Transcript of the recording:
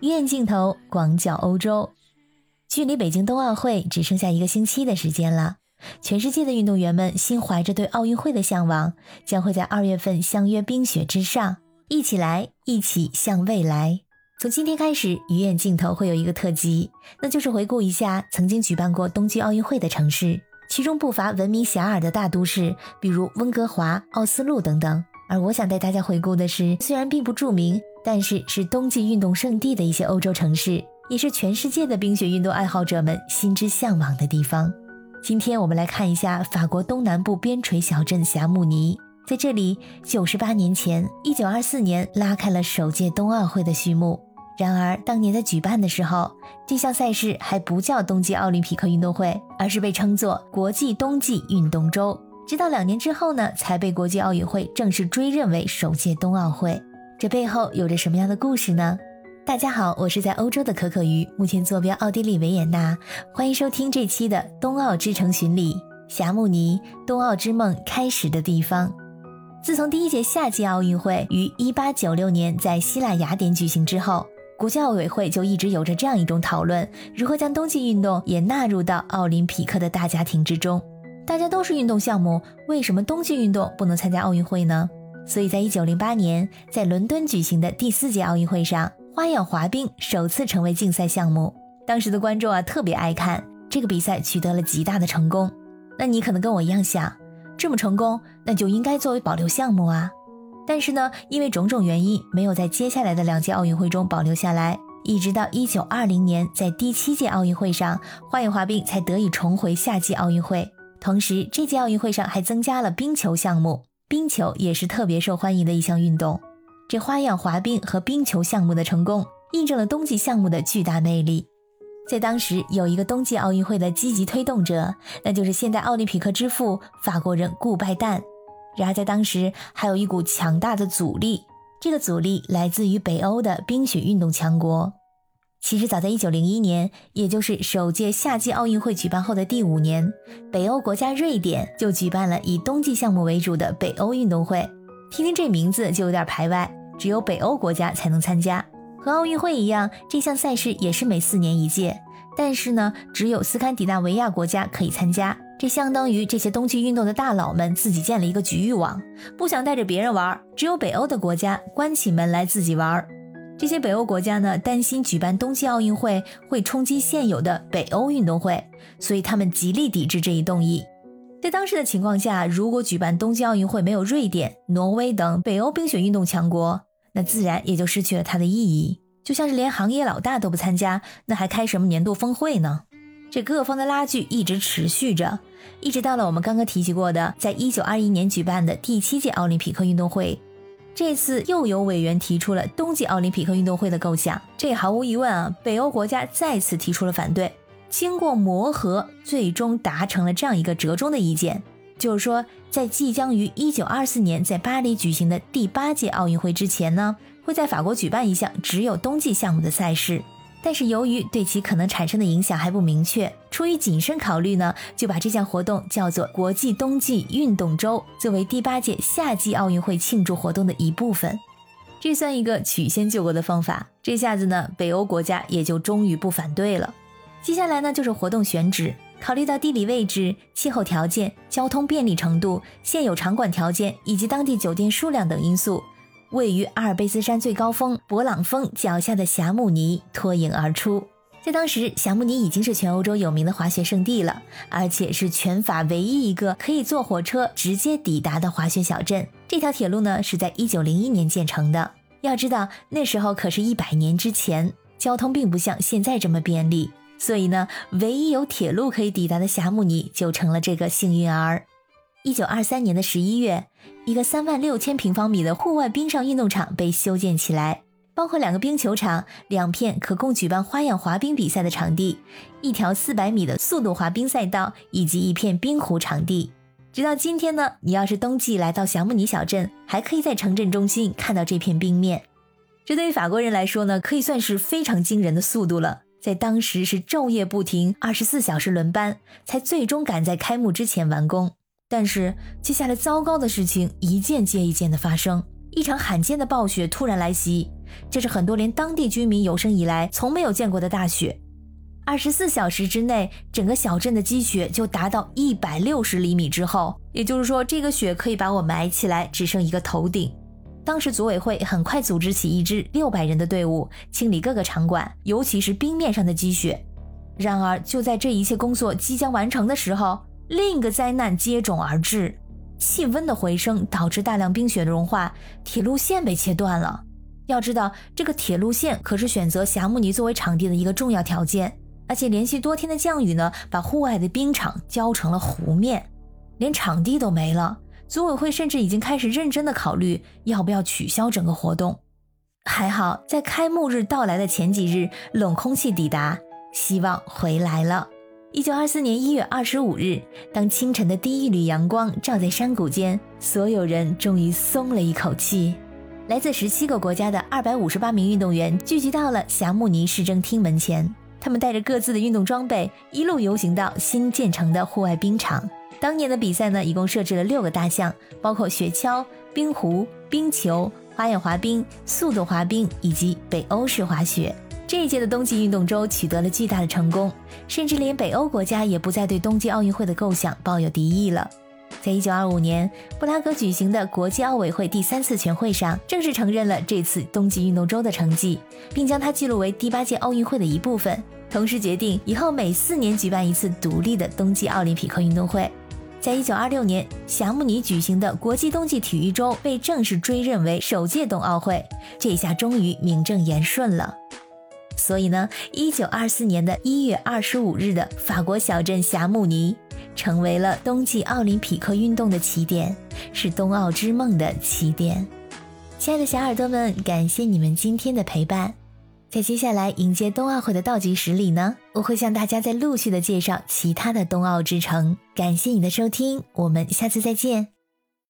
鱼眼镜头广角欧洲，距离北京冬奥会只剩下一个星期的时间了。全世界的运动员们心怀着对奥运会的向往，将会在二月份相约冰雪之上，一起来，一起向未来。从今天开始，鱼眼镜头会有一个特辑，那就是回顾一下曾经举办过冬季奥运会的城市，其中不乏闻名遐迩的大都市，比如温哥华、奥斯陆等等。而我想带大家回顾的是，虽然并不著名。但是是冬季运动圣地的一些欧洲城市，也是全世界的冰雪运动爱好者们心之向往的地方。今天我们来看一下法国东南部边陲小镇霞慕尼，在这里，九十八年前，一九二四年拉开了首届冬奥会的序幕。然而，当年在举办的时候，这项赛事还不叫冬季奥林匹克运动会，而是被称作国际冬季运动周。直到两年之后呢，才被国际奥运会正式追认为首届冬奥会。这背后有着什么样的故事呢？大家好，我是在欧洲的可可鱼，目前坐标奥地利维也纳，欢迎收听这期的冬奥之城巡礼——霞慕尼，冬奥之梦开始的地方。自从第一届夏季奥运会于1896年在希腊雅典举行之后，国际奥委会就一直有着这样一种讨论：如何将冬季运动也纳入到奥林匹克的大家庭之中？大家都是运动项目，为什么冬季运动不能参加奥运会呢？所以在一九零八年，在伦敦举行的第四届奥运会上，花样滑冰首次成为竞赛项目。当时的观众啊特别爱看这个比赛，取得了极大的成功。那你可能跟我一样想，这么成功，那就应该作为保留项目啊。但是呢，因为种种原因，没有在接下来的两届奥运会中保留下来，一直到一九二零年，在第七届奥运会上，花样滑冰才得以重回夏季奥运会。同时，这届奥运会上还增加了冰球项目。冰球也是特别受欢迎的一项运动，这花样滑冰和冰球项目的成功，印证了冬季项目的巨大魅力。在当时，有一个冬季奥运会的积极推动者，那就是现代奥林匹克之父法国人顾拜旦。然而，在当时还有一股强大的阻力，这个阻力来自于北欧的冰雪运动强国。其实早在1901年，也就是首届夏季奥运会举办后的第五年，北欧国家瑞典就举办了以冬季项目为主的北欧运动会。听听这名字就有点排外，只有北欧国家才能参加。和奥运会一样，这项赛事也是每四年一届，但是呢，只有斯堪的纳维亚国家可以参加。这相当于这些冬季运动的大佬们自己建了一个局域网，不想带着别人玩，只有北欧的国家关起门来自己玩。这些北欧国家呢，担心举办冬季奥运会会冲击现有的北欧运动会，所以他们极力抵制这一动议。在当时的情况下，如果举办冬季奥运会没有瑞典、挪威等北欧冰雪运动强国，那自然也就失去了它的意义。就像是连行业老大都不参加，那还开什么年度峰会呢？这各方的拉锯一直持续着，一直到了我们刚刚提及过的，在一九二一年举办的第七届奥林匹克运动会。这次又有委员提出了冬季奥林匹克运动会的构想，这毫无疑问啊，北欧国家再次提出了反对。经过磨合，最终达成了这样一个折中的意见，就是说，在即将于1924年在巴黎举行的第八届奥运会之前呢，会在法国举办一项只有冬季项目的赛事。但是由于对其可能产生的影响还不明确，出于谨慎考虑呢，就把这项活动叫做国际冬季运动周，作为第八届夏季奥运会庆祝活动的一部分。这算一个曲线救国的方法。这下子呢，北欧国家也就终于不反对了。接下来呢，就是活动选址，考虑到地理位置、气候条件、交通便利程度、现有场馆条件以及当地酒店数量等因素。位于阿尔卑斯山最高峰勃朗峰脚下的霞慕尼脱颖而出。在当时，霞慕尼已经是全欧洲有名的滑雪胜地了，而且是全法唯一一个可以坐火车直接抵达的滑雪小镇。这条铁路呢，是在1901年建成的。要知道，那时候可是一百年之前，交通并不像现在这么便利，所以呢，唯一有铁路可以抵达的霞慕尼就成了这个幸运儿。一九二三年的十一月，一个三万六千平方米的户外冰上运动场被修建起来，包括两个冰球场、两片可供举办花样滑冰比赛的场地、一条四百米的速度滑冰赛道以及一片冰湖场地。直到今天呢，你要是冬季来到霞慕尼小镇，还可以在城镇中心看到这片冰面。这对于法国人来说呢，可以算是非常惊人的速度了。在当时是昼夜不停，二十四小时轮班，才最终赶在开幕之前完工。但是接下来，糟糕的事情一件接一件的发生。一场罕见的暴雪突然来袭，这是很多连当地居民有生以来从没有见过的大雪。二十四小时之内，整个小镇的积雪就达到一百六十厘米之后，也就是说，这个雪可以把我埋起来，只剩一个头顶。当时组委会很快组织起一支六百人的队伍，清理各个场馆，尤其是冰面上的积雪。然而，就在这一切工作即将完成的时候，另一个灾难接踵而至。气温的回升导致大量冰雪的融化，铁路线被切断了。要知道，这个铁路线可是选择霞慕尼作为场地的一个重要条件。而且连续多天的降雨呢，把户外的冰场浇成了湖面，连场地都没了。组委会甚至已经开始认真的考虑要不要取消整个活动。还好，在开幕日到来的前几日，冷空气抵达，希望回来了。一九二四年一月二十五日，当清晨的第一缕阳光照在山谷间，所有人终于松了一口气。来自十七个国家的二百五十八名运动员聚集到了霞慕尼市政厅门前，他们带着各自的运动装备，一路游行到新建成的户外冰场。当年的比赛呢，一共设置了六个大项，包括雪橇、冰壶、冰球、花样滑冰、速度滑冰以及北欧式滑雪。这一届的冬季运动周取得了巨大的成功，甚至连北欧国家也不再对冬季奥运会的构想抱有敌意了。在一九二五年布拉格举行的国际奥委会第三次全会上，正式承认了这次冬季运动周的成绩，并将它记录为第八届奥运会的一部分，同时决定以后每四年举办一次独立的冬季奥林匹克运动会。在一九二六年，霞慕尼举行的国际冬季体育周被正式追认为首届冬奥会，这下终于名正言顺了。所以呢，一九二四年的一月二十五日的法国小镇霞慕尼，成为了冬季奥林匹克运动的起点，是冬奥之梦的起点。亲爱的小耳朵们，感谢你们今天的陪伴。在接下来迎接冬奥会的倒计时里呢，我会向大家再陆续的介绍其他的冬奥之城。感谢你的收听，我们下次再见。